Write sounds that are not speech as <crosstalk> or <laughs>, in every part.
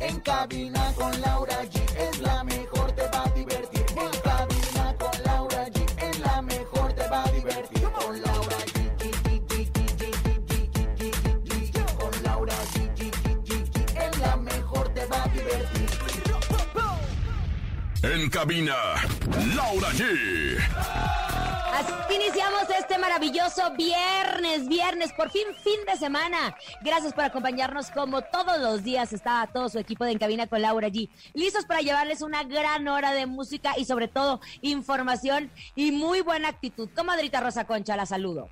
En cabina con Laura G es la mejor, te va a divertir. En cabina con Laura G es la mejor, te va a divertir. Con Laura G. Con Laura G. Es la mejor, te va a divertir. En cabina, Laura G. Iniciamos este maravilloso viernes, viernes, por fin fin de semana. Gracias por acompañarnos como todos los días. Está todo su equipo de En Cabina con Laura G. Listos para llevarles una gran hora de música y sobre todo información y muy buena actitud. Comadrita Rosa Concha, la saludo.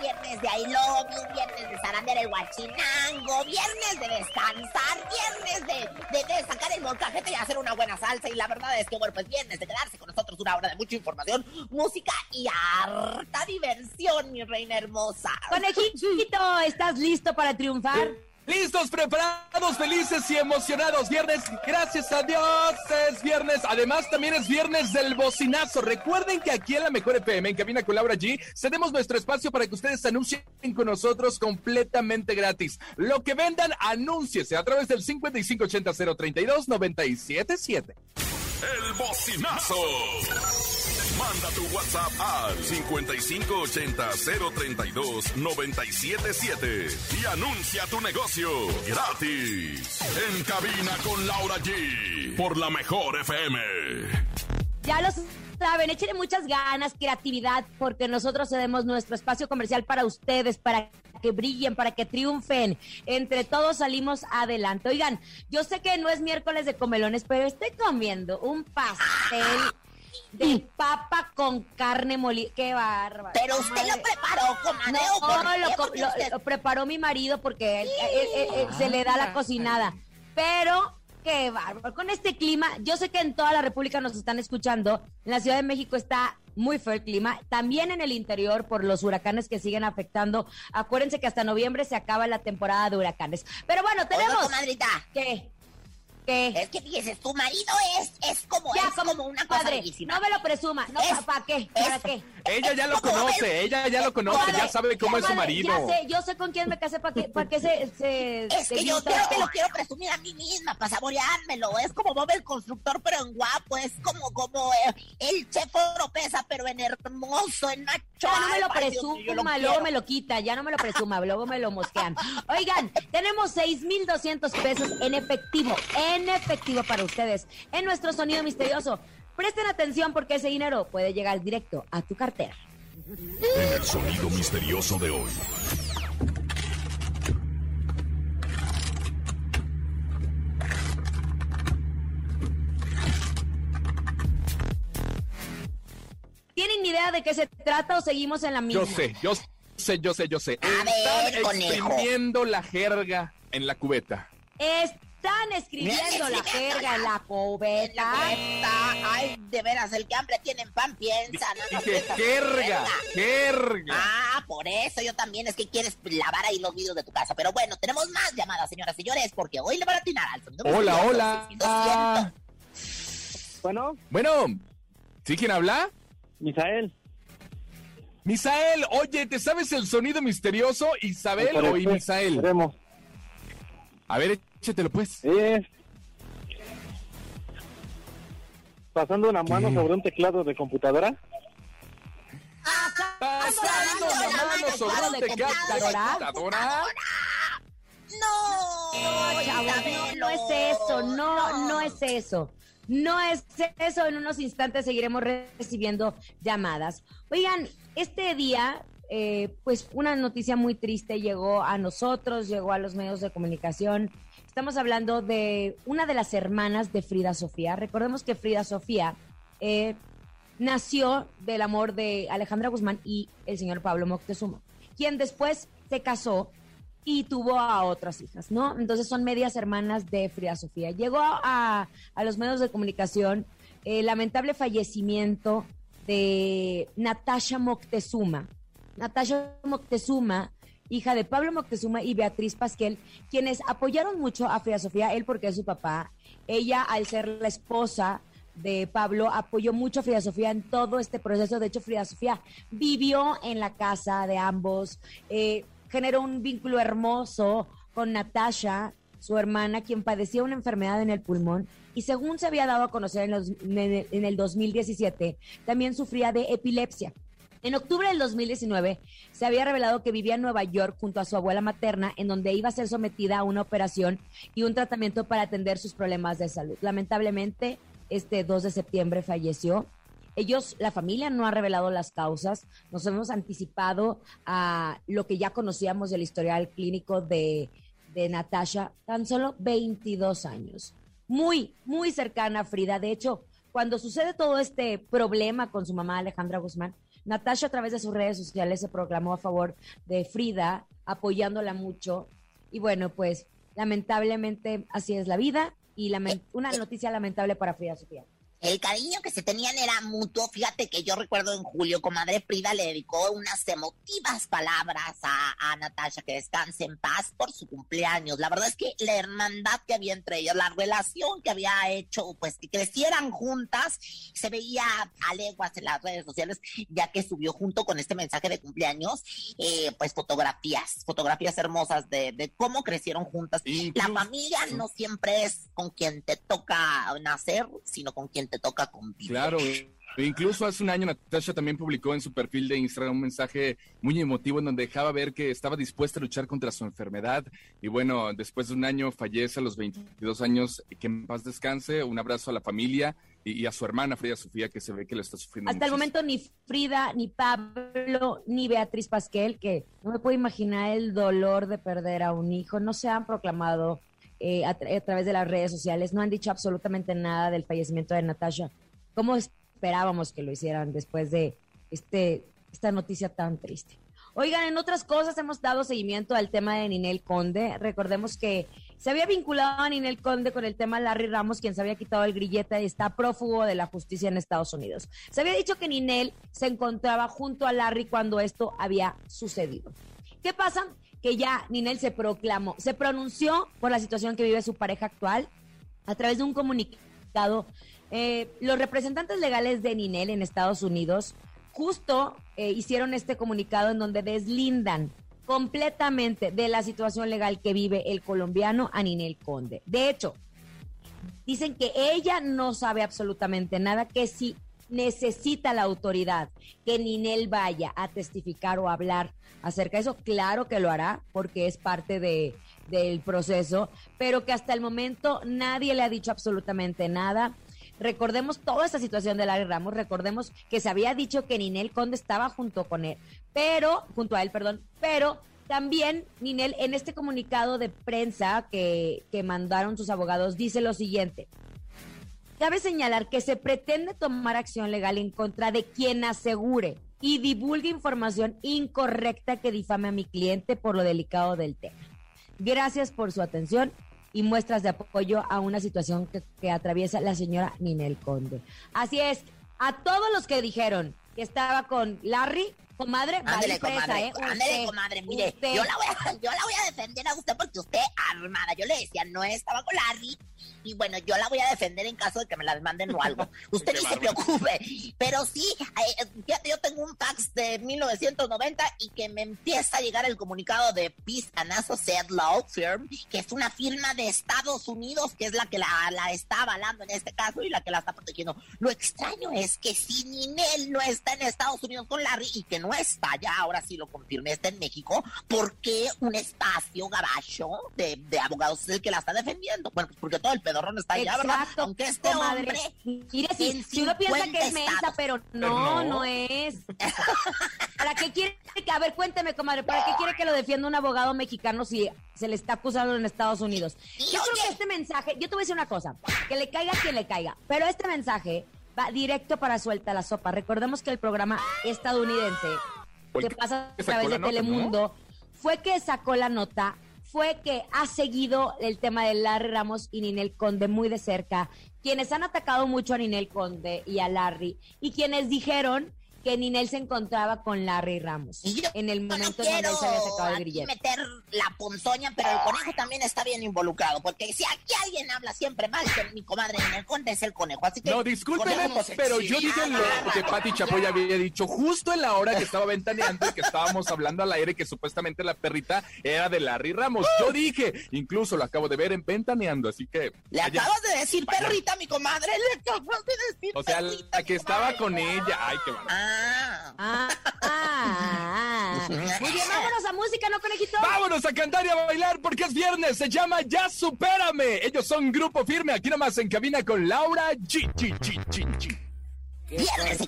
Viernes de I love you, viernes de zarandear el guachinango, viernes de descansar, viernes de, de, de sacar el molcajete y hacer una buena salsa. Y la verdad es que, bueno, pues viernes de quedarse con nosotros una hora de mucha información, música y harta diversión, mi reina hermosa. Conejito, ¿estás listo para triunfar? Listos, preparados, felices y emocionados. Viernes, gracias a Dios, es viernes. Además, también es viernes del bocinazo. Recuerden que aquí en la Mejor FM, en Cabina con Laura G, cedemos nuestro espacio para que ustedes anuncien con nosotros completamente gratis. Lo que vendan, anúnciese a través del 5580-032-977. El bocinazo. Manda tu WhatsApp al 5580-032-977 y anuncia tu negocio gratis. En cabina con Laura G. Por la mejor FM. Ya los saben, échenle muchas ganas, creatividad, porque nosotros cedemos nuestro espacio comercial para ustedes, para que brillen, para que triunfen. Entre todos salimos adelante. Oigan, yo sé que no es miércoles de comelones, pero estoy comiendo un pastel de papa con carne molida. ¡Qué bárbaro! Pero usted lo preparó, comadre. No, ¿o por qué? lo, co- Porque lo- usted- lo preparó mi marido porque él- él- él- él se le da la cocinada. Pero, qué bárbaro. Con este clima, yo sé que en toda la República nos están escuchando. En la Ciudad de México está muy feo el clima. También en el interior por los huracanes que siguen afectando. Acuérdense que hasta noviembre se acaba la temporada de huracanes. Pero bueno, tenemos... comadrita, ¿Qué? ¿Qué? es que fíjese, tu marido es, es como, Ya, es como una cosa padre, no me lo presuma. No, Es- ¿Para qué? ¿Para es- qué? Ella ya lo ¿Cómo conoce, ella ya lo conoce, ya sabe cómo es su marido. Ya sé, yo sé con quién me casé para que, para que se, se Es se que yo creo que lo quiero presumir a mí misma para saboreármelo. Es como Bob el constructor, pero en guapo. Es como, como eh, el chef Oropesa, pero en hermoso, en macho. Ya no me lo presuma, quiero. luego me lo quita, ya no me lo presuma, luego me lo mosquean. Oigan, tenemos 6,200 pesos en efectivo, en efectivo para ustedes, en nuestro sonido misterioso. Presten atención porque ese dinero puede llegar directo a tu cartera. En el sonido misterioso de hoy. ¿Tienen idea de qué se trata o seguimos en la misma? Yo sé, yo sé, yo sé, yo sé. A ver, Están conejo. la jerga en la cubeta. Están escribiendo la jerga en la cubeta. Ay, de veras, el que hambre tiene en pan piensa. Dije piensa en jerga, jerga. jerga. Ah, por eso yo también es que quieres lavar ahí los vidrios de tu casa. Pero bueno, tenemos más llamadas, señoras y señores, porque hoy le van a atinar al sonido. Hola, hola. 6200. Bueno, Bueno, ¿sí quién habla? Misael. Misael, oye, ¿te sabes el sonido misterioso? Isabel o y Misael. Esperemos. A ver, échatelo pues. Es pasando una mano ¿Qué? sobre un teclado de computadora. Pasando la mano sobre un teclado de computadora. No, No, chavos, no, no es eso, no, no es eso. No es eso, en unos instantes seguiremos recibiendo llamadas. Oigan, este día, eh, pues una noticia muy triste llegó a nosotros, llegó a los medios de comunicación. Estamos hablando de una de las hermanas de Frida Sofía. Recordemos que Frida Sofía eh, nació del amor de Alejandra Guzmán y el señor Pablo Moctezuma, quien después se casó y tuvo a otras hijas, ¿no? Entonces son medias hermanas de Frida Sofía. Llegó a, a los medios de comunicación el lamentable fallecimiento de Natasha Moctezuma. Natasha Moctezuma, hija de Pablo Moctezuma y Beatriz Pasquel, quienes apoyaron mucho a Frida Sofía, él porque es su papá, ella al ser la esposa de Pablo apoyó mucho a Frida Sofía en todo este proceso. De hecho, Frida Sofía vivió en la casa de ambos, eh, generó un vínculo hermoso con Natasha, su hermana, quien padecía una enfermedad en el pulmón y según se había dado a conocer en, el 2017, también sufría de epilepsia. En octubre del 2019 se había revelado que vivía en Nueva York junto a su abuela materna, en donde iba a ser sometida a una operación y un tratamiento para atender sus problemas de salud. Lamentablemente, este 2 de septiembre falleció. Ellos, la familia no ha revelado las causas. Nos hemos anticipado a lo que ya conocíamos del historial clínico de, de Natasha, tan solo 22 años. Muy, muy cercana a Frida. De hecho, cuando sucede todo este problema con su mamá Alejandra Guzmán, Natasha a través de sus redes sociales se proclamó a favor de Frida, apoyándola mucho. Y bueno, pues lamentablemente así es la vida y una noticia lamentable para Frida Sofía. El cariño que se tenían era mutuo. Fíjate que yo recuerdo en julio, comadre Frida le dedicó unas emotivas palabras a, a Natasha, que descanse en paz por su cumpleaños. La verdad es que la hermandad que había entre ellos, la relación que había hecho, pues que crecieran juntas, se veía a leguas en las redes sociales, ya que subió junto con este mensaje de cumpleaños, eh, pues fotografías, fotografías hermosas de, de cómo crecieron juntas. La familia no siempre es con quien te toca nacer, sino con quien te toca convivir. Claro. Incluso hace un año Natasha también publicó en su perfil de Instagram un mensaje muy emotivo en donde dejaba ver que estaba dispuesta a luchar contra su enfermedad. Y bueno, después de un año fallece a los 22 años. Que en paz descanse. Un abrazo a la familia y, a su hermana Frida Sofía que se ve que lo está sufriendo. Hasta el momento ni Frida, ni Pablo, ni Beatriz Pasquel, que no me puedo imaginar el dolor de perder a un hijo, no se han proclamado eh, a, través de las redes sociales. No han dicho absolutamente nada del fallecimiento de Natasha. ¿Cómo esperábamos que lo hicieran después de este, esta noticia tan triste? Oigan, en otras cosas hemos dado seguimiento al tema de Ninel Conde. Recordemos que se había vinculado a Ninel Conde con el tema Larry Ramos, quien se había quitado el grillete y está prófugo de la justicia en Estados Unidos. Se había dicho que Ninel se encontraba junto a Larry cuando esto había sucedido. ¿Qué pasa? que ya Ninel se proclamó, se pronunció por la situación que vive su pareja actual a través de un comunicado. Eh, los representantes legales de Ninel en Estados Unidos justo eh, hicieron este comunicado en donde deslindan completamente de la situación legal que vive el colombiano a Ninel Conde. De hecho, dicen que ella no sabe absolutamente nada, que si necesita la autoridad que Ninel vaya a testificar o hablar acerca de eso, claro que lo hará porque es parte de, del proceso, pero que hasta el momento nadie le ha dicho absolutamente nada. Recordemos toda esta situación de Larry Ramos, recordemos que se había dicho que Ninel Conde estaba junto con él, pero, junto a él, perdón, pero también Ninel en este comunicado de prensa que, que mandaron sus abogados dice lo siguiente. Cabe señalar que se pretende tomar acción legal en contra de quien asegure y divulgue información incorrecta que difame a mi cliente por lo delicado del tema. Gracias por su atención y muestras de apoyo a una situación que, atraviesa la señora Ninel Conde. Así es, a todos los que dijeron que estaba con Larry, comadre, comadre, ¿eh? Ándele, comadre, mire, yo la, voy a, <laughs> yo la voy a defender a usted porque usted armada, yo le decía, no estaba con Larry, y bueno, yo la voy a defender en caso de que me la demanden o algo. <laughs> Usted ni se preocupe. Pero sí, eh, fíjate, yo tengo un fax de 1990 y que me empieza a llegar el comunicado de Peace and Associate Law Firm, que es una firma de Estados Unidos, que es la que la, la está avalando en este caso y la que la está protegiendo. Lo extraño es que si Ninel no está en Estados Unidos con Larry y que no está, ya ahora sí lo confirmé, está en México, ¿por qué un espacio gabacho de, de abogados es el que la está defendiendo? Bueno, pues porque todo el pedorrón está allá, ¿verdad? Aunque este hombre. Mire, si, si, uno piensa que es mensa, pero no, no, es. ¿Para qué quiere que, a ver, cuénteme, comadre, ¿para qué quiere que lo defienda un abogado mexicano si se le está acusando en Estados Unidos? Yo creo que este mensaje, yo te voy a decir una cosa, que le caiga a quien le caiga, pero este mensaje va directo para suelta la sopa. Recordemos que el programa estadounidense que pasa a través de Telemundo fue que sacó la nota, fue que ha seguido el tema de Larry Ramos y Ninel Conde muy de cerca, quienes han atacado mucho a Ninel Conde y a Larry, y quienes dijeron que Ninel se encontraba con Larry Ramos Y yo en el no momento en donde quiero él se había sacado el grillete. meter la ponzoña, pero el conejo también está bien involucrado, porque si aquí alguien habla siempre mal de mi comadre en el conde es el conejo, así que... No, discúlpeme, no pero yo dije lo que Pati Chapoy había dicho justo en la hora que estaba ventaneando y que estábamos hablando al aire que supuestamente la perrita era de Larry Ramos. Yo dije, incluso lo acabo de ver en ventaneando, así que... Le vaya. acabas de decir perrita, mi comadre, le acabas de decir O sea, perrita, la que estaba con ella. Ay, qué bueno. Ah. <laughs> Muy bien, vámonos a música, ¿no, conejito? Vámonos a cantar y a bailar porque es viernes. Se llama Ya Supérame. Ellos son Grupo Firme. Aquí nomás en cabina con Laura G. G, G, G, G. Viernes.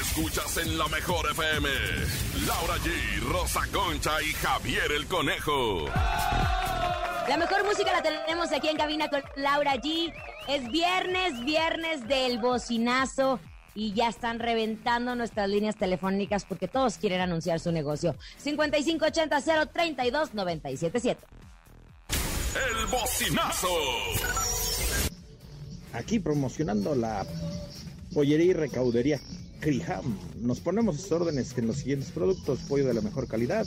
Escuchas en la mejor FM. Laura G, Rosa Concha y Javier el Conejo. La mejor música la tenemos aquí en cabina con Laura G. Es viernes, viernes del bocinazo. Y ya están reventando nuestras líneas telefónicas porque todos quieren anunciar su negocio. 5580-032-977. El bocinazo. Aquí promocionando la pollería y recaudería Crijam. Nos ponemos sus órdenes en los siguientes productos: pollo de la mejor calidad,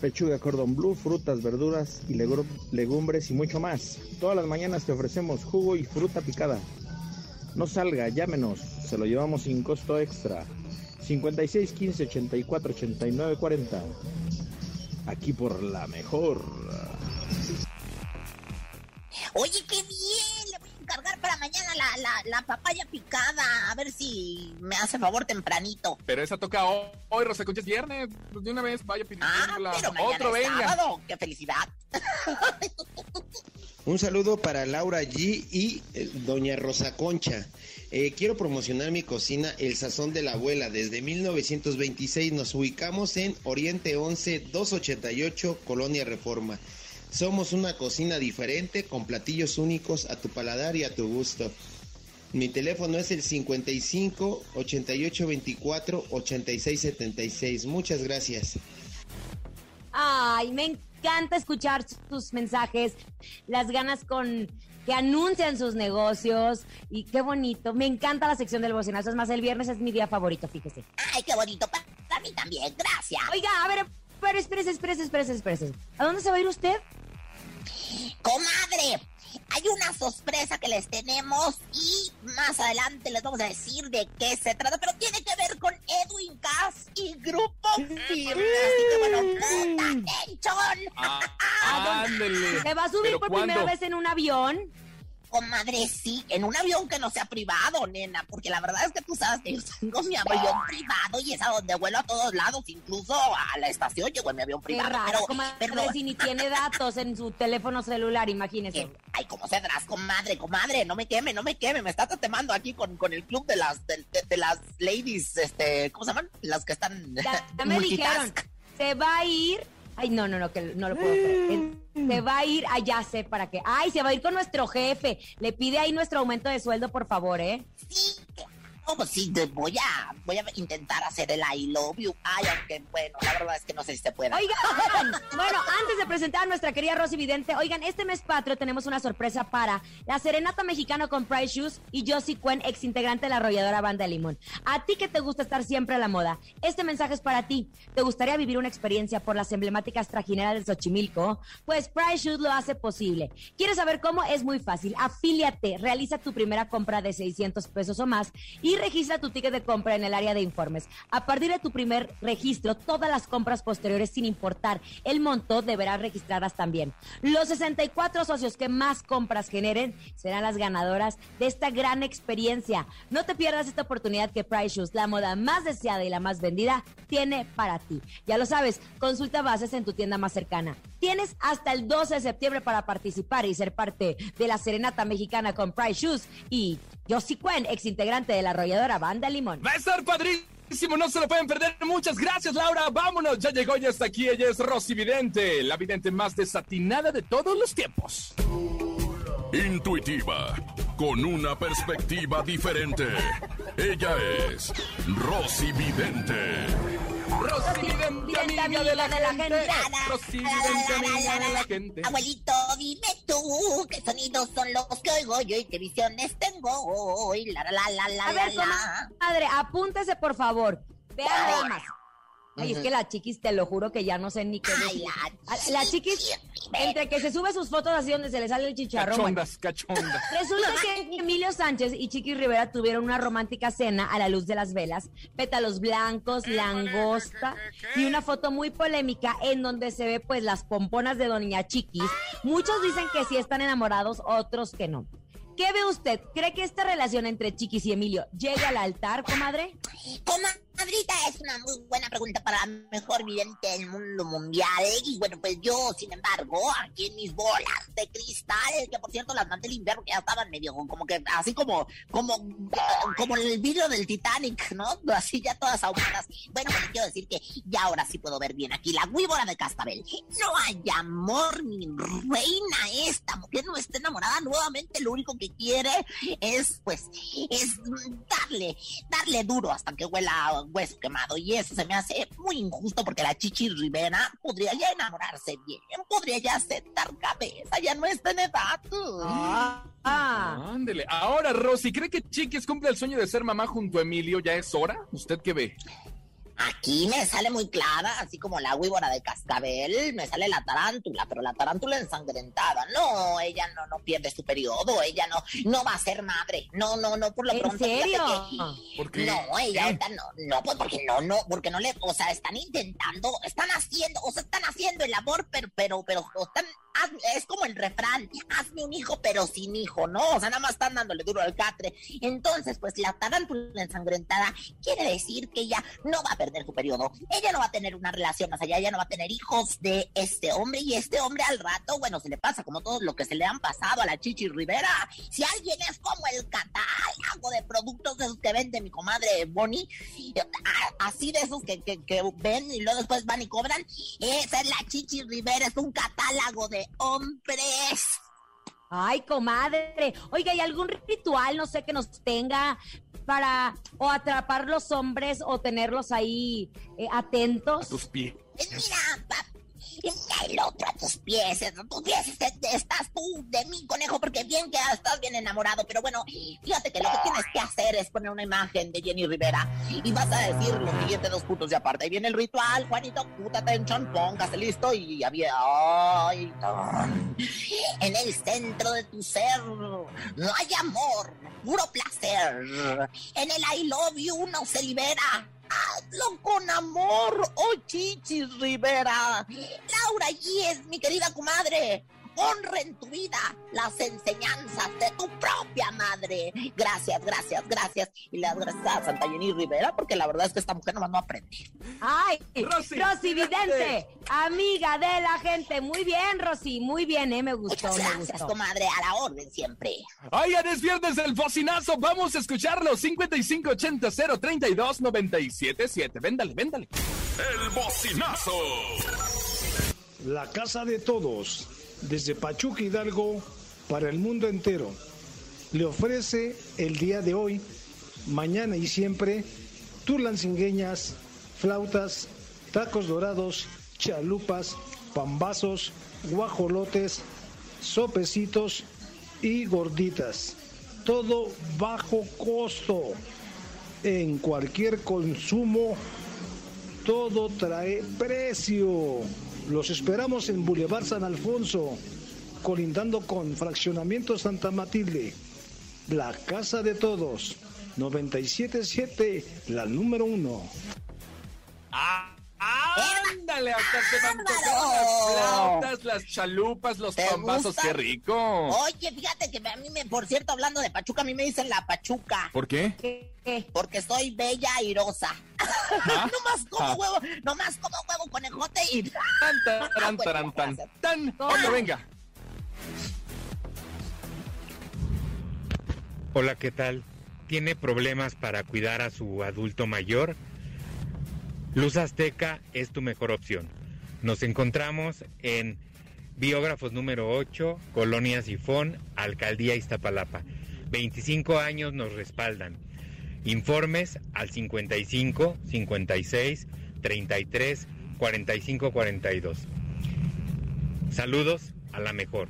pechuga cordon blue, frutas, verduras y legu- legumbres y mucho más. Todas las mañanas te ofrecemos jugo y fruta picada. No salga, llámenos, se lo llevamos sin costo extra. 56 15 84 89 40. Aquí por la mejor. Oye, qué bien, le voy a encargar para mañana la, la, la papaya picada, a ver si me hace favor tempranito. Pero esa toca hoy, Rosa Concha, es viernes. De una vez vaya Ah, pidiéndola. pero mañana Otro es venga. sábado, qué felicidad. <laughs> Un saludo para Laura G y eh, Doña Rosa Concha. Eh, quiero promocionar mi cocina El Sazón de la Abuela. Desde 1926 nos ubicamos en Oriente 11 288 Colonia Reforma. Somos una cocina diferente con platillos únicos a tu paladar y a tu gusto. Mi teléfono es el 55 88 24 86 76. Muchas gracias. Ay, me encanta escuchar sus mensajes, las ganas con que anuncian sus negocios y qué bonito. Me encanta la sección del bocinazo. Es más, el viernes es mi día favorito, fíjese. Ay, qué bonito, para mí también, gracias. Oiga, a ver, pero espérese, espérese, espérese, espérese. ¿A dónde se va a ir usted? Comadre, hay una sorpresa que les tenemos y más adelante les vamos a decir de qué se trata, pero tiene que ver con Edwin Cass y Grupo Firme. Así que bueno, puta atención. Ah, <laughs> ándele. ¿Se va a subir ¿Pero por cuándo? primera vez en un avión? Comadre, sí, en un avión que no sea privado, nena, porque la verdad es que tú sabes que yo tengo mi avión privado y es a donde vuelo a todos lados, incluso a la estación llego en mi avión Qué privado. raro, pero, comadre, pero no- si ni tiene datos en su teléfono celular, imagínese. que- Ay, ¿cómo cedrás, comadre, comadre? No me queme, no me queme. Me está temando aquí con, con el club de las de, de- de las ladies, este, ¿cómo se llaman? Las que están Ya, ya <laughs> me dijeron, se va a ir. Ay, no, no, no, que no lo puedo creer. Se va a ir, allá sé para qué. Ay, se va a ir con nuestro jefe. Le pide ahí nuestro aumento de sueldo, por favor, ¿eh? Sí, claro, pues sí, voy a, voy a intentar hacer el I love you. Ay, aunque bueno, la verdad es que no sé si se puede. Oigan, bueno, antes de presentar a nuestra querida Rosy Vidente, oigan, este mes patrio tenemos una sorpresa para la Serenata Mexicana con Price Shoes y Josie Cuen, ex integrante de la arrolladora Banda Limón. A ti que te gusta estar siempre a la moda, este mensaje es para ti. ¿Te gustaría vivir una experiencia por las emblemáticas trajineras de Xochimilco? Pues Price Shoes lo hace posible. ¿Quieres saber cómo? Es muy fácil. Afíliate, realiza tu primera compra de 600 pesos o más y registra tu ticket de compra en el área de informes. A partir de tu primer registro, todas las compras posteriores, sin importar el monto, deberás registrarlas también. Los 64 socios que más compras generen serán las ganadoras de esta gran experiencia. No te pierdas esta oportunidad que Price Shoes, la moda más deseada y la más vendida, tiene para ti. Ya lo sabes, consulta bases en tu tienda más cercana. Tienes hasta el 12 de septiembre para participar y ser parte de la Serenata Mexicana con Price Shoes y Josie Cuen, ex integrante de la arrolladora Banda Limón. Va a estar padrísimo, no se lo pueden perder. Muchas gracias, Laura. Vámonos, ya llegó, ya está aquí. Ella es Rosy Vidente, la vidente más desatinada de todos los tiempos. Intuitiva, con una perspectiva diferente. Ella es Rosy Vidente. Rosy Vidente, amiga de la gente. Rosy Vidente, amiga de la gente. Abuelito, dime tú qué sonidos son los que oigo yo y qué visiones tengo hoy. La, la, la, la, A ver, la, la. comadre, apúntese por favor. Vean nada más. Ay, es que la chiquis, te lo juro que ya no sé ni qué Ay, la chiquis, entre que se sube sus fotos así donde se le sale el chicharrón. bueno, Cachondas, cachondas. <laughs> Resulta que Emilio Sánchez y Chiqui Rivera tuvieron una romántica cena a la luz de las velas, pétalos blancos, langosta y una foto muy polémica en donde se ve pues las pomponas de Doña Chiquis. Muchos dicen que sí están enamorados, otros que no. ¿Qué ve usted? ¿Cree que esta relación entre Chiquis y Emilio llegue al altar, comadre? Comadrita, es una muy buena pregunta para la mejor vidente del mundo mundial. Y bueno, pues yo, sin embargo, aquí en mis bolas de cristal, que por cierto las mandé limpiar porque ya estaban medio como que así como, como, como el vidrio del Titanic, ¿no? Así ya todas ahumadas. Bueno, pues quiero decir que ya ahora sí puedo ver bien aquí la víbora de Castabel. No hay amor, mi reina, esta mujer no está enamorada nuevamente, lo único que quiere es, pues, es darle, darle duro hasta que huela a hueso quemado. Y eso se me hace muy injusto porque la Chichi Rivera podría ya enamorarse bien, podría ya sentar cabeza, ya no está en edad. Ah, Ándele. Ahora, Rosy, ¿cree que Chiquis cumple el sueño de ser mamá junto a Emilio? ¿Ya es hora? ¿Usted qué ve? Aquí me sale muy clara, así como la víbora de cascabel, me sale la tarántula, pero la tarántula ensangrentada. No, ella no, no pierde su periodo, ella no, no va a ser madre. No, no, no, por lo ¿En pronto. fíjate serio? que- ¿Por qué? No, ella ahorita no, no, pues porque no, no, porque no le, o sea, están intentando, están haciendo, o sea, están haciendo el amor, pero, pero, pero, o están, es como el refrán, hazme un hijo, pero sin hijo, ¿no? O sea, nada más están dándole duro al catre. Entonces, pues la tarántula ensangrentada quiere decir que ella no va a perder su periodo, ella no va a tener una relación más allá, ella no va a tener hijos de este hombre, y este hombre al rato, bueno, se le pasa como todo lo que se le han pasado a la Chichi Rivera. Si alguien es como el catálogo de productos de esos que vende mi comadre Bonnie, así de esos que, que, que ven y luego después van y cobran, esa es la Chichi Rivera, es un catálogo de hombres. Ay, comadre. Oiga, ¿y algún ritual, no sé, que nos tenga para o atrapar los hombres o tenerlos ahí eh, atentos? A tus pies. Mira, pa- mira el otro a tus pies, a tus pies estás tú de mí, conejo, porque bien que estás bien enamorado, pero bueno, fíjate que lo que tienes que hacer es poner una imagen de Jenny Rivera y vas a decir los siguientes dos puntos de aparte. Ahí viene el ritual, Juanito, put attention, póngase listo y había... Ay. En el centro de tu ser no hay amor, puro placer. En el I love you no se libera. Hazlo con amor, oh Chichis Rivera. Laura G es mi querida comadre. Honra en tu vida las enseñanzas de tu propia madre. Gracias, gracias, gracias. Y le das gracias a Santa Jenny Rivera porque la verdad es que esta mujer nomás no aprende. Ay, Rosy, Rosy, Vidente. Amiga de la gente. Muy bien, Rosy, muy bien, ¿eh? Me gustó, Muchas me gracias, gustó. comadre. A la orden siempre. Oigan, es viernes del bocinazo. Vamos a escucharlo. 5580 032 977. Véndale, véndale. El bocinazo. La casa de todos, desde Pachuca Hidalgo para el mundo entero, le ofrece el día de hoy, mañana y siempre, turlancingueñas, flautas, tacos dorados, chalupas, pambazos, guajolotes, sopecitos y gorditas. Todo bajo costo. En cualquier consumo todo trae precio. Los esperamos en Boulevard San Alfonso, colindando con Fraccionamiento Santa Matilde. La casa de todos. 977, la número uno. Ah, ándale, hasta antojaron ¡Bárbaro! las flautas, las chalupas, los ¿Te pambazos. ¡Qué rico! Oye, fíjate que a mí me, por cierto, hablando de Pachuca, a mí me dicen la Pachuca. ¿Por qué? Porque soy bella airosa. ¿Ah? <laughs> nomás como Ah. huevo, nomás como huevo conejote y. Tan, tan, <laughs> tan, tan, tan. Otro, venga. Hola, ¿qué tal? ¿Tiene problemas para cuidar a su adulto mayor? Luz Azteca es tu mejor opción. Nos encontramos en Biógrafos número 8, Colonia Sifón, Alcaldía Iztapalapa. 25 años nos respaldan. Informes al 55 56 33 45 42. Saludos a la mejor.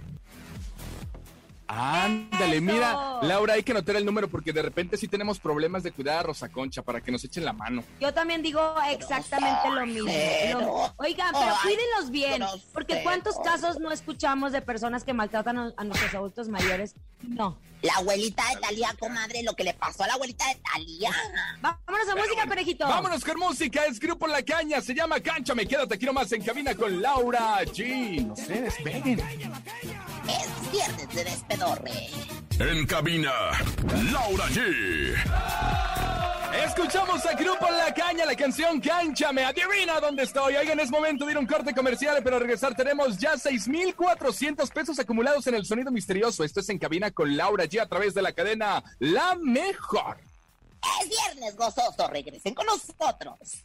Ándale, ¡Eso! mira, Laura, hay que anotar el número porque de repente sí tenemos problemas de cuidar a Rosa Concha para que nos echen la mano. Yo también digo exactamente lo mismo. Lo- Oigan, pero cuídenlos bien, porque. ¿cuántos casos no escuchamos de personas que maltratan a, a nuestros adultos mayores? No. La abuelita de Talía, comadre, lo que le pasó a la abuelita de Talía. Vámonos a música, conejito. Vámonos con música, es Grupo La Caña, se llama Cánchame, quédate aquí nomás en cabina con Laura G. No se despeguen. Es viernes de despedorre. En cabina, Laura G. Escuchamos a Grupo La Caña, la canción Cánchame, adivina dónde estoy. Oigan, es momento de ir a un corte comercial, pero al regresar tenemos ya 6,400 pesos acumulados en el sonido misterioso. Esto es en cabina con Laura G a través de la cadena La Mejor. Es viernes gozoso, regresen con nosotros.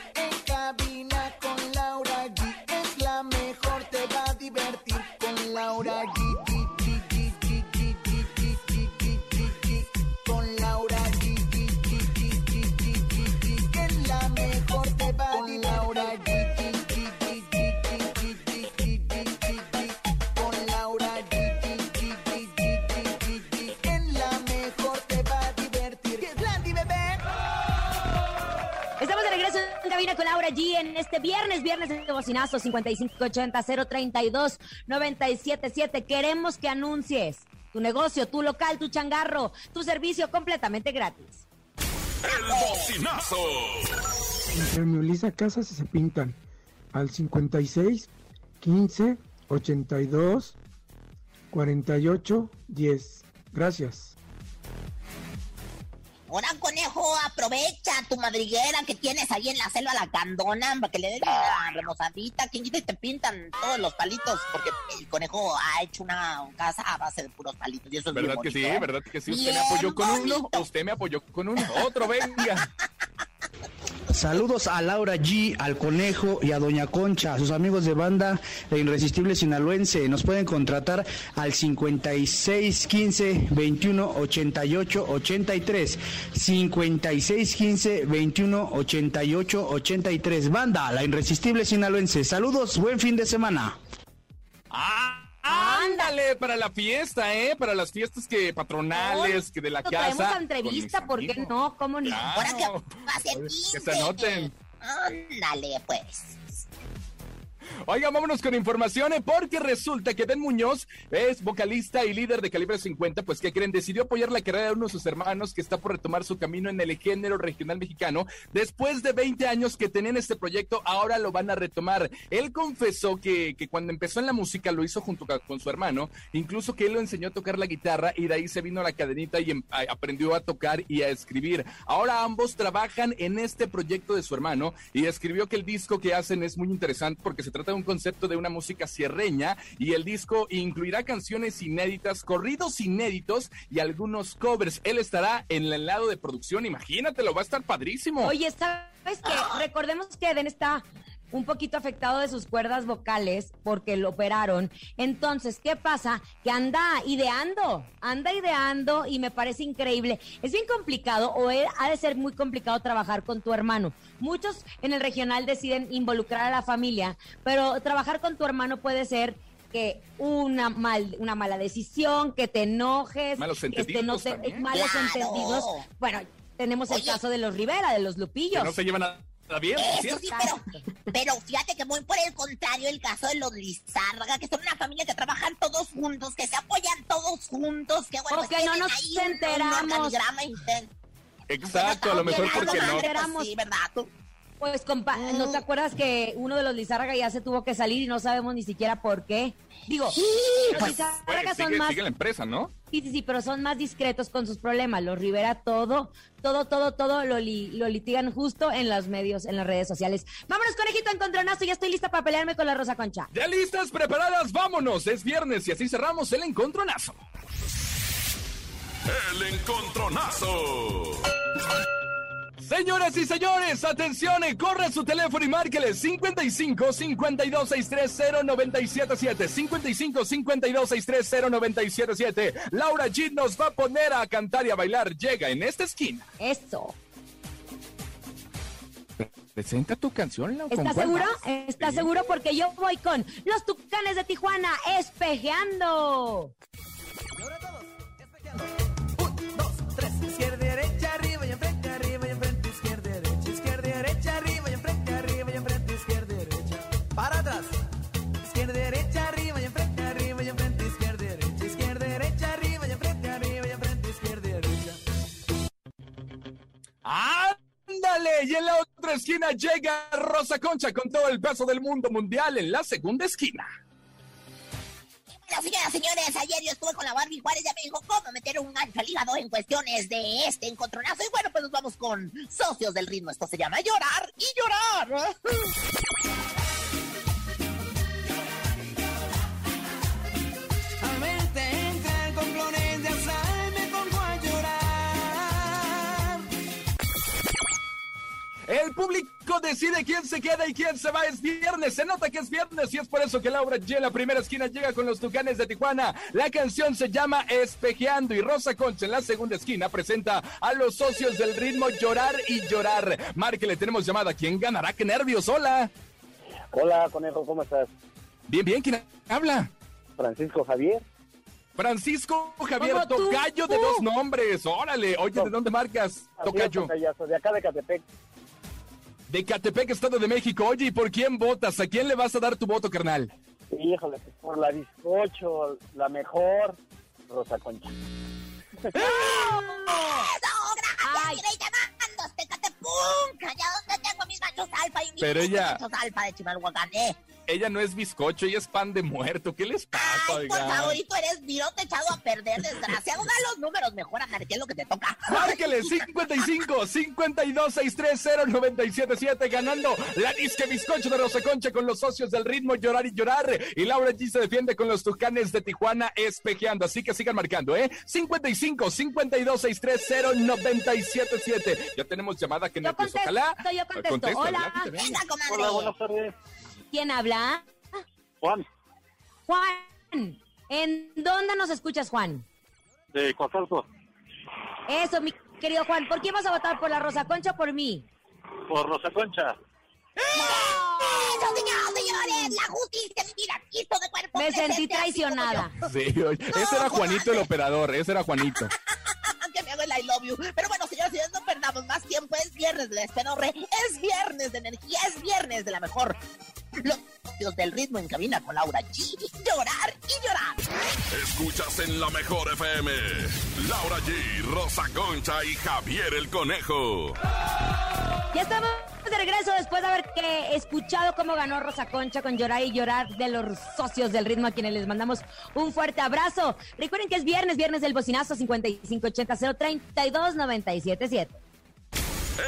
En este viernes, viernes de bocinazo 5580-032-977. Queremos que anuncies tu negocio, tu local, tu changarro, tu servicio completamente gratis. El bocinazo. Lisa Casas se pintan al 56 15 82 48 10. Gracias. Ahora, conejo, aprovecha tu madriguera que tienes ahí en la selva la candona para que le den una remozadita. ¿Quién quita y te pintan todos los palitos? Porque el conejo ha hecho una casa a base de puros palitos y eso es ¿Verdad bien que sí? bonito, ¿eh? ¿Verdad que sí? Usted me apoyó con uno, usted me apoyó con uno. Otro, venga. <laughs> Saludos a Laura G, al Conejo y a Doña Concha, a sus amigos de banda de Irresistible Sinaloense. Nos pueden contratar al 56 15 21 88 83. 56 15 21 88 83. Banda, la Irresistible Sinaloense. Saludos, buen fin de semana. Ah, ándale, para la fiesta, ¿eh? Para las fiestas que patronales, que de la casa. entrevista, ¿por qué no? ¿Cómo no? Claro. Ahora que va a ser Que 15. se anoten. Ándale, pues. Oiga, vámonos con información, ¿eh? porque resulta que Ben Muñoz es vocalista y líder de Calibre 50, pues que creen, decidió apoyar la carrera de uno de sus hermanos que está por retomar su camino en el género regional mexicano. Después de 20 años que tenían este proyecto, ahora lo van a retomar. Él confesó que, que cuando empezó en la música lo hizo junto con su hermano, incluso que él lo enseñó a tocar la guitarra y de ahí se vino la cadenita y em- aprendió a tocar y a escribir. Ahora ambos trabajan en este proyecto de su hermano y escribió que el disco que hacen es muy interesante porque se trata de un concepto de una música sierreña y el disco incluirá canciones inéditas, corridos inéditos y algunos covers. Él estará en el lado de producción, imagínatelo, va a estar padrísimo. Oye, ¿sabes qué? <gasps> Recordemos que Eden está un poquito afectado de sus cuerdas vocales porque lo operaron. Entonces, ¿qué pasa? Que anda ideando, anda ideando y me parece increíble. Es bien complicado o ha de ser muy complicado trabajar con tu hermano. Muchos en el regional deciden involucrar a la familia, pero trabajar con tu hermano puede ser que una mal una mala decisión, que te enojes, Malos que este, no entendidos te- malos Claro. entendidos. Bueno, tenemos el caso de los Rivera, de los Lupillos. Que no se llevan nada bien, Eso ¿cierto? sí, pero, pero fíjate que muy por el contrario el caso de los Lizárraga, que son una familia que trabajan todos juntos, que se apoyan todos juntos, que bueno, pues no nos ahí un- un enteramos. Exacto, a lo mejor porque no. Pues sí, ¿verdad? Tú- Pues, compa, ¿no te acuerdas que uno de los Lizárraga ya se tuvo que salir y no sabemos ni siquiera por qué? Digo, los Pues, Lizárraga son sigue, más... sigue la empresa, ¿no? Sí, pero son más discretos con sus problemas. Los Rivera todo, todo, todo, todo lo, li- lo litigan justo en los medios, en las redes sociales. Vámonos, conejito, encontronazo. Ya estoy lista para pelearme con la Rosa Concha. Ya listas, preparadas, vámonos. Es viernes y así cerramos el encontronazo. el encontronazo. Señoras y señores, atención, eh, corre su teléfono y márquele 55 52 630 977 55 52 630 977 Laura G nos va a poner a cantar y a bailar. Llega en esta esquina. Eso. Presenta tu canción, Laura. ¿Estás seguro? ¿Estás seguro? Porque yo voy con los Tucanes de Tijuana, espejeando. Esquina llega Rosa Concha con todo el peso del mundo mundial en la segunda esquina. Bueno, señoras, señores, ayer yo estuve con la Barbie Juárez, ya me dijo cómo meter un gancho al en cuestiones de este encontronazo. Y bueno, pues nos vamos con socios del ritmo. Esto se llama llorar y llorar. <laughs> El público decide quién se queda y quién se va. Es viernes, se nota que es viernes y es por eso que Laura G en la primera esquina llega con los Tucanes de Tijuana. La canción se llama Espejeando y Rosa Concha en la segunda esquina presenta a los socios del ritmo Llorar y Llorar. Márquele, tenemos llamada. ¿Quién ganará? ¡Qué nervios! ¡Hola! Hola, conejo, ¿cómo estás? Bien, bien, ¿quién habla? Francisco Javier. Francisco Javier. Tocayo de Uh. dos nombres. Órale, oye, ¿de dónde marcas? Tocayo. tocayazo, de acá de Catepec. De Catepec, Estado de México. Oye, ¿y por quién votas? ¿A quién le vas a dar tu voto, carnal? Híjole, pues, por la bizcocho, la mejor, Rosa Concha. ¡Iré llamando! ¡Tecatepunk! Allá donde tengo mis machos alfa y mis Pero ella- machos alfa de Chimalhuacán, ¿eh? Ella no es bizcocho, ella es pan de muerto. ¿Qué les pasa, Ay, por oigan? favor, y tú eres virote echado a perder, desgraciado. Da los números mejor, Ana, que es lo que te toca. Márquele 55 52 630 977 ganando la disque bizcocho de Rosa Concha con los socios del ritmo Llorar y Llorar. Y Laura G se defiende con los tucanes de Tijuana espejeando. Así que sigan marcando, ¿eh? 55 52 630 977 Ya tenemos llamada que no Ojalá. yo contesto. Hola. Hola, buenas tardes. ¿Quién habla? Juan, Juan. ¿En dónde nos escuchas, Juan? de Coasalto, Eso, mi querido Juan. ¿Por quién vas a votar? ¿Por la Rosa Concha o por mí? por Rosa Concha. ¡Eso, señoras, señores! ¡La justicia divina quiso de cuerpo Me presente, sentí traicionada. Sí, oye, ese era Juanito el operador, ese era Juanito. <laughs> que me hago el I love you. Pero bueno, señoras y señores, no perdamos más tiempo. Es viernes de la esperorre, es viernes de energía, es viernes de la mejor. Los socios del ritmo en cabina con Laura G. Llorar y llorar. Escuchas en la mejor FM. Laura G, Rosa Concha y Javier el Conejo. Ya estamos de regreso después de haber que escuchado cómo ganó Rosa Concha con Llorar y Llorar de los socios del ritmo a quienes les mandamos un fuerte abrazo. Recuerden que es viernes, viernes del bocinazo 5580 032 977.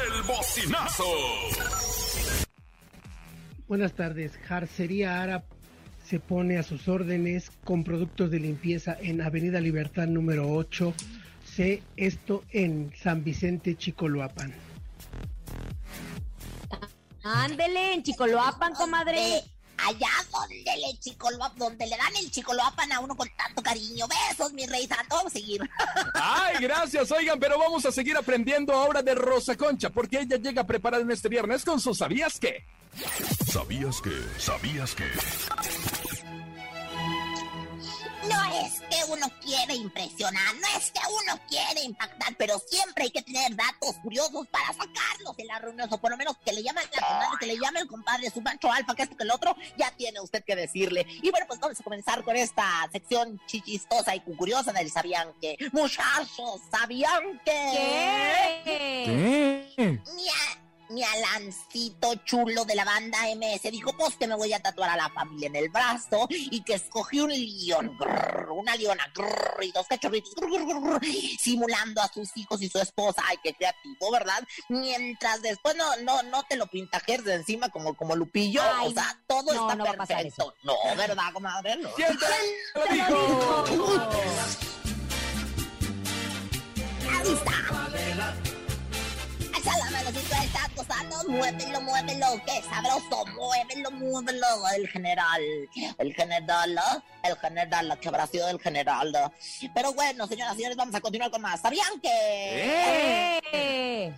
El bocinazo. Buenas tardes. Jarcería Ara se pone a sus órdenes con productos de limpieza en Avenida Libertad número 8. C. Esto en San Vicente, Chicoloapan. Ándele, en Chicoloapan, comadre. Allá donde le chicoloapan, donde le dan el chicoloapan a uno con tanto cariño. Besos, mi rey santo. Vamos a seguir. <laughs> Ay, gracias, oigan, pero vamos a seguir aprendiendo ahora de Rosa Concha, porque ella llega preparada en este viernes con su ¿Sabías qué? ¿Sabías que? ¿Sabías que? No es que uno quiere impresionar, no es que uno quiere impactar, pero siempre hay que tener datos curiosos para sacarlos en las reuniones, o por lo menos que le llame la comadre, que le llame el compadre, su mancho alfa, que esto que el otro, ya tiene usted que decirle. Y bueno, pues vamos a comenzar con esta sección chichistosa y curiosa del ¿Sabían que? Muchachos, ¿sabían que? ¿Qué? A- mi Alancito chulo de la banda MS dijo, pues que me voy a tatuar a la familia en el brazo y que escogí un león, una leona y dos cachorritos simulando a sus hijos y su esposa. Ay, qué creativo, ¿verdad? Mientras después no, no, no te lo pintajes de encima como, como Lupillo. O sea, todo está no perfecto. No, ¿verdad, comadre? No. lo dijo! Ahí está. La dijo? Muévelo, muévelo, qué sabroso, muévelo, muévelo. El general, el general, ¿ah? el general, que habrá sido el general. Pero bueno, señoras y señores, vamos a continuar con más. ¿Sabían que? ¡Eh!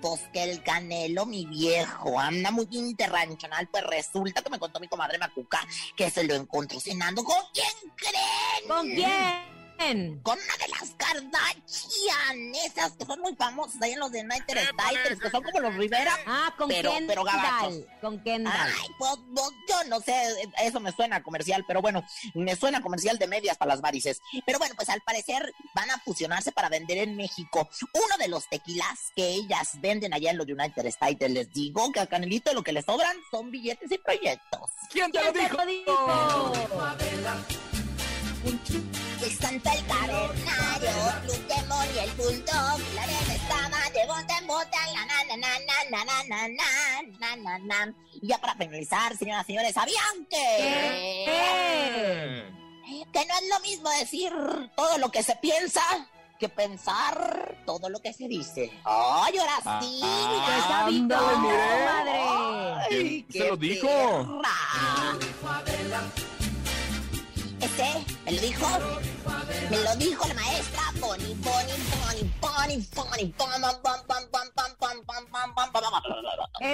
Pues que el Canelo, mi viejo, anda muy interranchonal. Pues resulta que me contó mi comadre Macuca que se lo encontró cenando. ¿Con quién creen? ¿Con quién? Con una de las Kardashian, esas que son muy famosas ahí en los de United States, que son como los Rivera. Ah, con pero, Kendall. pero gabachos. Con Kendall. Ay, pues, pues, yo no sé, eso me suena comercial, pero bueno, me suena comercial de medias para las varices. Pero bueno, pues al parecer van a fusionarse para vender en México uno de los tequilas que ellas venden allá en los United States. Les digo que a Canelito lo que le sobran son billetes y proyectos. ¿Quién te lo dijo? El santo, el cavernario, Pokémon y el bulldog, la arena estaba de bote en bote, la na na na na na na na na na na na. Y ya para finalizar, señoras y señores, ¿sabían que... Que no es lo mismo decir todo lo que se piensa que pensar todo lo que se dice. ¡Ay, ahora sí! Ah, ya madre! ¿Quién se lo dijo? Este ¿Me lo dijo? Me lo dijo la maestra. Pony, pony, pony, pony,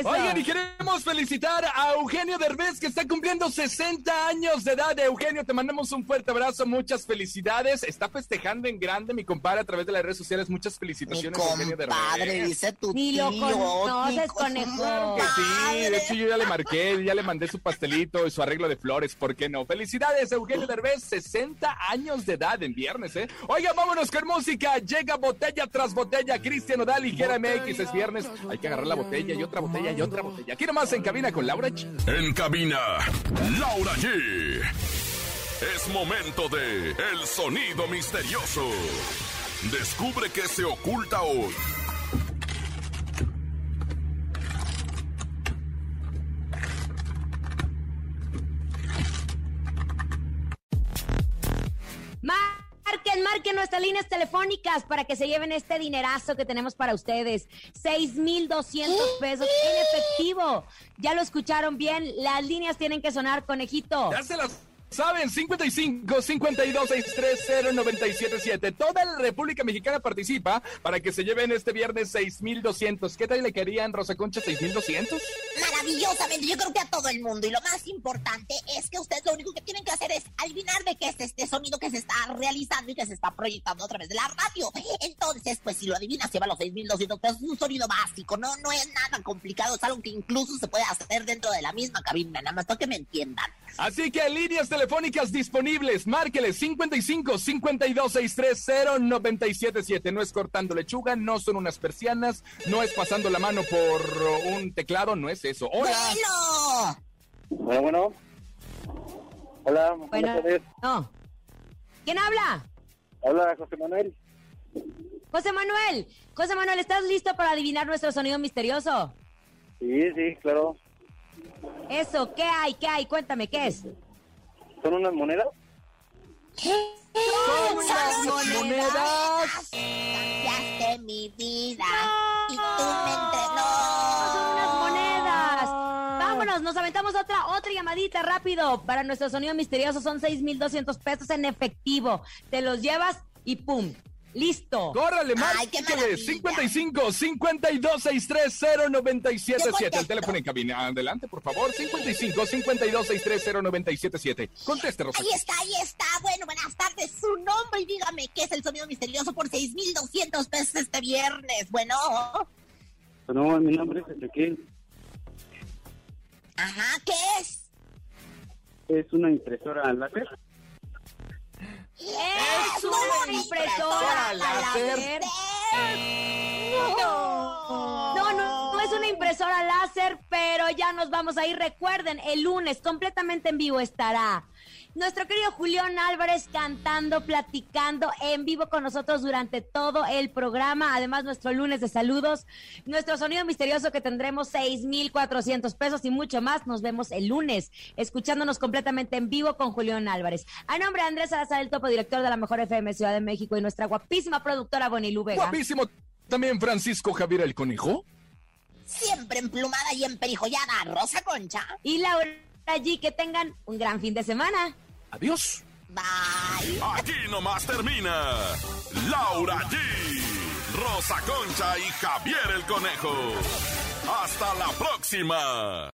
Oigan, y queremos felicitar a Eugenio Derbez, que está cumpliendo 60 años de edad. Eugenio, te mandamos un fuerte abrazo, muchas felicidades. Está festejando en grande mi compadre a través de las redes sociales. Muchas felicitaciones, mi Eugenio Derbez. Padre, dice tu Ni lo conoces, conejo. Sí, de hecho yo ya le marqué, ya le mandé su pastelito y su arreglo de flores, ¿por qué no? Felicidades, Eugenio Derbez, 60 años de edad en viernes, ¿eh? Oiga, vámonos con música, llega botella tras botella, Cristian Odal y Jera MX, es viernes, hay que agarrar la botella y otra botella y otra botella. Aquí nomás en cabina con Laura G. En cabina, Laura G. Es momento de El Sonido Misterioso. Descubre qué se oculta hoy. Nuestras líneas telefónicas para que se lleven este dinerazo que tenemos para ustedes. 6,200 pesos en efectivo. Ya lo escucharon bien. Las líneas tienen que sonar, conejito. Ya se las saben, 55 52 630 977. Toda la República Mexicana participa para que se lleven este viernes 6200. ¿Qué tal le querían, Rosa Concha, 6200? Maravillosamente, yo creo que a todo el mundo. Y lo más importante es que ustedes lo único que tienen que hacer es adivinar de qué es este sonido que se está realizando y que se está proyectando a través de la radio. Entonces, pues si lo adivinas, lleva los 6.200 pesos. Es un sonido básico, no, no es nada complicado. Es algo que incluso se puede hacer dentro de la misma cabina, nada más para que me entiendan. Así que líneas telefónicas disponibles. Márqueles 55 52 630 977. No es cortando lechuga, no son unas persianas, no es pasando la mano por un teclado, no es eso. Hola. Bueno, bueno. Hola, Bueno, buenas tardes. no. ¿Quién habla? Habla José Manuel. José Manuel. José Manuel, ¿estás listo para adivinar nuestro sonido misterioso? Sí, sí, claro. Eso, ¿qué hay? ¿Qué hay? Cuéntame, ¿qué es? ¿Son unas monedas? Son unas monedas. Cambiaste mi vida y tú me Son unas monedas. Vámonos, nos aventamos otra, otra llamadita rápido. Para nuestro sonido misterioso son 6,200 pesos en efectivo. Te los llevas y ¡pum! ¡Listo! ¡Córrale, Ay, qué márqueles! 55 52 630 977. El teléfono en cabina. Adelante, por favor. 55 52 630 977. Conteste, Rosa. Ahí está, ahí está. Bueno, buenas tardes. Su nombre y dígame qué es el sonido misterioso por 6,200 pesos este viernes. Bueno. No, mi nombre es Ezequiel. Ajá, ¿qué es? Es una impresora láser. ¡Es una impresora láser! No, no, no es una impresora láser, pero ya nos vamos a ir. Recuerden, el lunes completamente en vivo estará nuestro querido Julián Álvarez cantando, platicando en vivo con nosotros durante todo el programa. Además, nuestro lunes de saludos, nuestro sonido misterioso que tendremos 6,400 pesos y mucho más. Nos vemos el lunes, escuchándonos completamente en vivo con Julián Álvarez. A nombre de Andrés Salazar, el topo director de la Mejor FM Ciudad de México y nuestra guapísima productora Bonilú Vega. Guapísimo. También Francisco Javier el Conejo. siempre emplumada y emperijollada, Rosa Concha. Y Laura G, que tengan un gran fin de semana. Adiós. Bye. Aquí nomás termina Laura G, Rosa Concha y Javier el Conejo. Hasta la próxima.